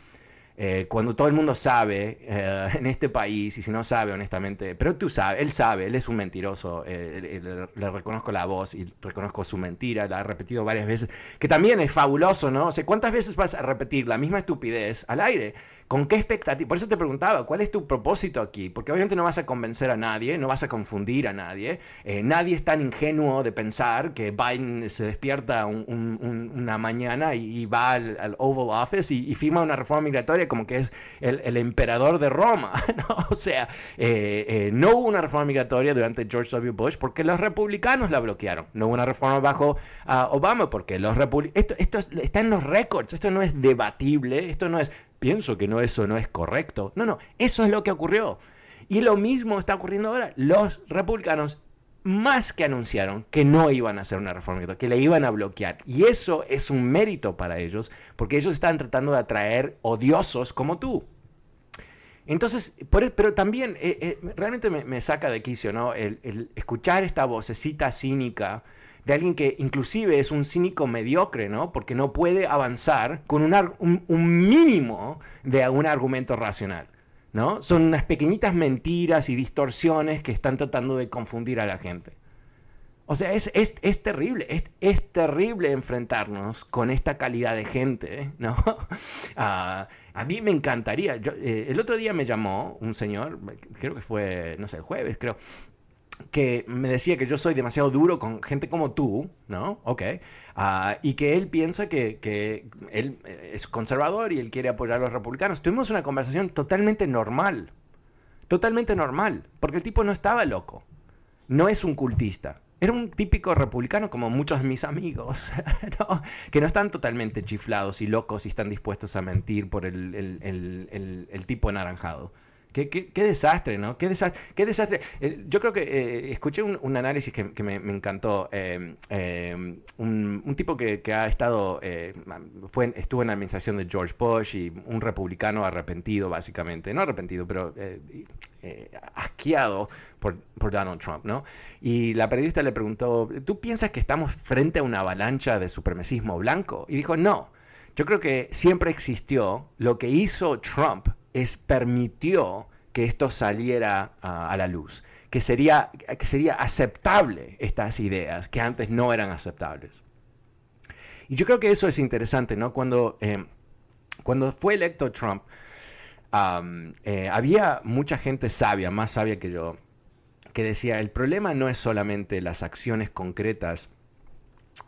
eh, cuando todo el mundo sabe eh, en este país, y si no sabe honestamente, pero tú sabes, él sabe, él es un mentiroso, eh, le, reconozco la voz y reconozco su mentira, la ha repetido varias veces, que también es fabuloso, ¿no? O sea, ¿cuántas veces vas a repetir la misma estupidez al aire? ¿Con qué expectativa? Por eso te preguntaba, ¿cuál es tu propósito aquí? Porque obviamente no vas a convencer a nadie, no vas a confundir a nadie. Eh, nadie es tan ingenuo de pensar que Biden se despierta una mañana y, va al, Oval Office y, firma una reforma migratoria como que es el, emperador de Roma. O sea, eh, eh, no hubo una reforma migratoria durante George W. Bush porque los republicanos la bloquearon. No hubo una reforma bajo ah, Obama porque los republicanos... Esto, esto está en los récords, esto no es debatible, esto no es pienso que no eso no es correcto. No, no, eso es lo que ocurrió. Y lo mismo está ocurriendo ahora. Los republicanos más que anunciaron que no iban a hacer una reforma, que le iban a bloquear. Y eso es un mérito para ellos, porque ellos están tratando de atraer odiosos como tú. Entonces, por, e, pero también eh, eh, realmente me, saca de quicio, ¿no? El, escuchar esta vocecita cínica de alguien que inclusive es un cínico mediocre, ¿no? Porque no puede avanzar con un, un, mínimo de un argumento racional, ¿no? Son unas pequeñitas mentiras y distorsiones que están tratando de confundir a la gente. O sea, es, es, es terrible, es, es, terrible enfrentarnos con esta calidad de gente, ¿no? Ah, a mí me encantaría. Yo, eh, el otro día me llamó un señor, creo que fue, no sé, el jueves, creo, que me decía que yo soy demasiado duro con gente como tú, ¿no? Ok. Ah, y que él piensa que, que, él es conservador y él quiere apoyar a los republicanos. Tuvimos una conversación totalmente normal, totalmente normal, porque el tipo no estaba loco, no es un cultista. Era un típico republicano como muchos de mis amigos, que no están totalmente chiflados y locos y están dispuestos a mentir por el, el, el, el tipo anaranjado. Qué, desastre, ¿no? Qué desastre. Qué desastre. Eh, yo creo que eh, escuché un, análisis que, me, encantó. Eh, un, tipo que, ha estado, fue, estuvo en la administración de George Bush y un republicano arrepentido, básicamente. No arrepentido, pero asqueado por, por, Donald Trump, ¿no? Y la periodista le preguntó, ¿tú piensas que estamos frente a una avalancha de supremacismo blanco? Y dijo, no. Yo creo que siempre existió. Lo que hizo Trump es permitió que esto saliera a la luz, que sería, que sería aceptable estas ideas que antes no eran aceptables. Y yo creo que eso es interesante, ¿no? Cuando, eh, cuando fue electo Trump, eh, había mucha gente sabia, más sabia que yo, que decía, el problema no es solamente las acciones concretas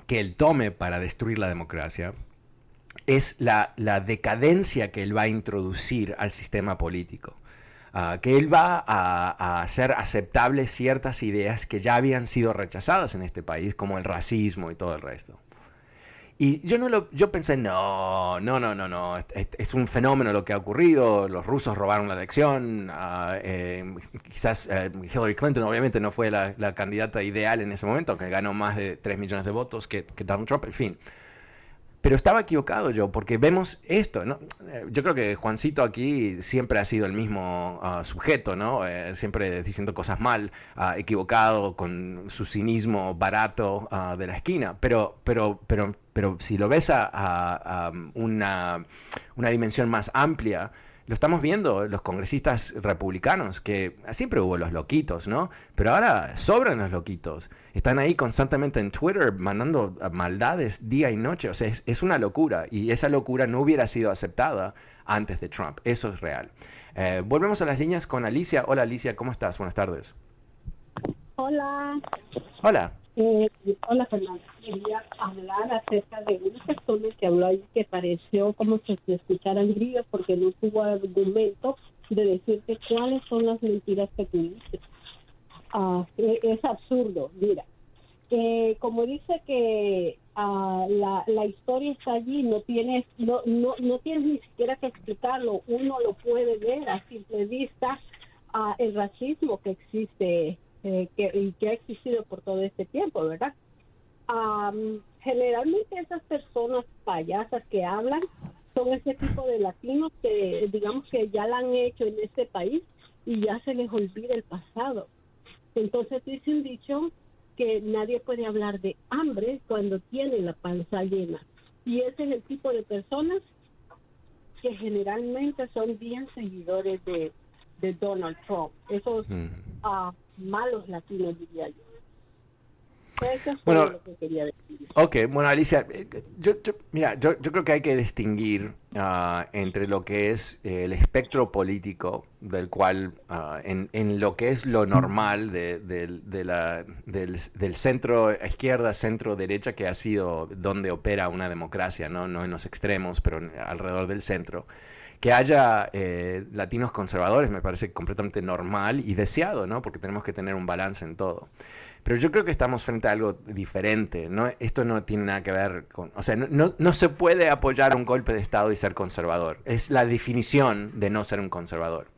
que él tome para destruir la democracia, es la, decadencia que él va a introducir al sistema político. Ah, que él va a, hacer aceptables ciertas ideas que ya habían sido rechazadas en este país, como el racismo y todo el resto. Y yo no lo, yo pensé, no, no, no, no, no, es, un fenómeno lo que ha ocurrido, los rusos robaron la elección, ah, eh, quizás eh, Hillary Clinton obviamente no fue la, candidata ideal en ese momento, que ganó más de 3 millones de votos que, que Donald Trump, en fin. Pero estaba equivocado yo, porque vemos esto, ¿no? Eh, yo creo que Juancito aquí siempre ha sido el mismo ah, sujeto, ¿no? Eh, siempre diciendo cosas mal, ah, equivocado, con su cinismo barato ah, de la esquina. Pero, pero, pero, pero si lo ves a, una dimensión más amplia, lo estamos viendo los congresistas republicanos, que siempre hubo los loquitos, ¿no? Pero ahora sobran los loquitos. Están ahí constantemente en Twitter mandando maldades día y noche. O sea, es, una locura. Y esa locura no hubiera sido aceptada antes de Trump. Eso es real. Eh, volvemos a las líneas con Alicia. Hola Alicia, ¿cómo estás? Buenas tardes. Hola. Hola. Eh, hola Fernando, quería hablar acerca de una persona que habló ahí que pareció como si se escucharan grillos porque no tuvo argumento de decirte cuáles son las mentiras que tú dices. Ah, es absurdo, mira. Eh, como dice que ah, la, la historia está allí, no tienes, no, no, no tienes ni siquiera que explicarlo, uno lo puede ver a simple vista, ah, el racismo que existe eh, que, y que ha existido por todo este tiempo, ¿verdad? generalmente esas personas payasas que hablan son ese tipo de latinos que digamos que ya la han hecho en este país y ya se les olvida el pasado. Entonces dice un dicho que nadie puede hablar de hambre cuando tiene la panza llena. Y ese es el tipo de personas que generalmente son bien seguidores de, Donald Trump. Esos malos latinos, diría yo. bueno, ok, bueno Alicia, eh, yo, mira, yo, yo, creo que hay que distinguir ah, entre lo que es el espectro político, del cual, uh, en, en, lo que es lo normal de, de, la, del, del, centro izquierda, centro derecha, que ha sido donde opera una democracia, no, no en los extremos, pero alrededor del centro que haya eh, latinos conservadores me parece completamente normal y deseado, ¿no? Porque tenemos que tener un balance en todo. Pero yo creo que estamos frente a algo diferente, ¿no? Esto no tiene nada que ver con... O sea, no, no se puede apoyar un golpe de Estado y ser conservador. Es la definición de no ser un conservador.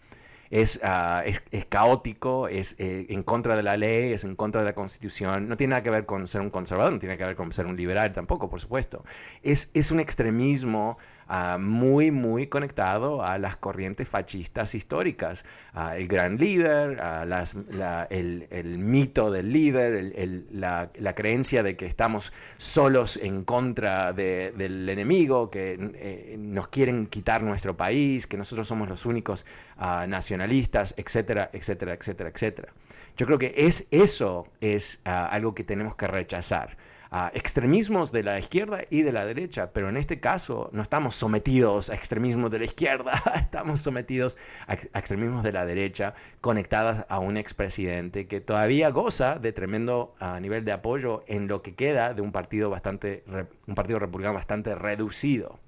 Es, uh, es, es, caótico, es eh, en contra de la ley, es en contra de la constitución, no tiene nada que ver con ser un conservador, no tiene que ver con ser un liberal tampoco, por supuesto. Es, es un extremismo Ah, muy, muy conectado a las corrientes fascistas históricas. Ah, el gran líder, ah, el, mito del líder, la, creencia de que estamos solos en contra del enemigo, que eh, nos quieren quitar nuestro país, que nosotros somos los únicos nacionalistas, etcétera, etcétera, etcétera, etcétera. Yo creo que es, eso es algo que tenemos que rechazar. Extremismos de la izquierda y de la derecha, pero en este caso no estamos sometidos a extremismos de la izquierda, estamos sometidos a, extremismos de la derecha conectadas a un expresidente que todavía goza de tremendo nivel de apoyo en lo que queda de un partido bastante un partido republicano bastante reducido.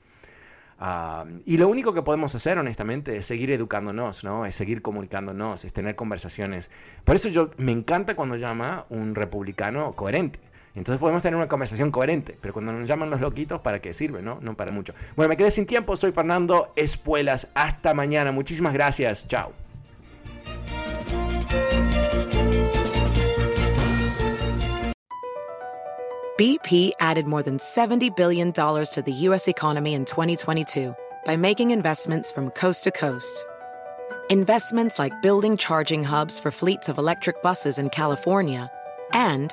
y lo único que podemos hacer, honestamente, es seguir educándonos, ¿no? Es seguir comunicándonos, es tener conversaciones. Por eso yo me encanta cuando llama un republicano coherente. Entonces podemos tener una conversación coherente, pero cuando nos llaman los loquitos, ¿para qué sirve? No, no para mucho. Bueno, me quedé sin tiempo, soy Fernando Espuelas. Hasta mañana, muchísimas gracias, chao. BP added more than $70 billion to the U.S. economy in 2022 by making investments from coast to coast. Investments like building charging hubs for fleets of electric buses in California and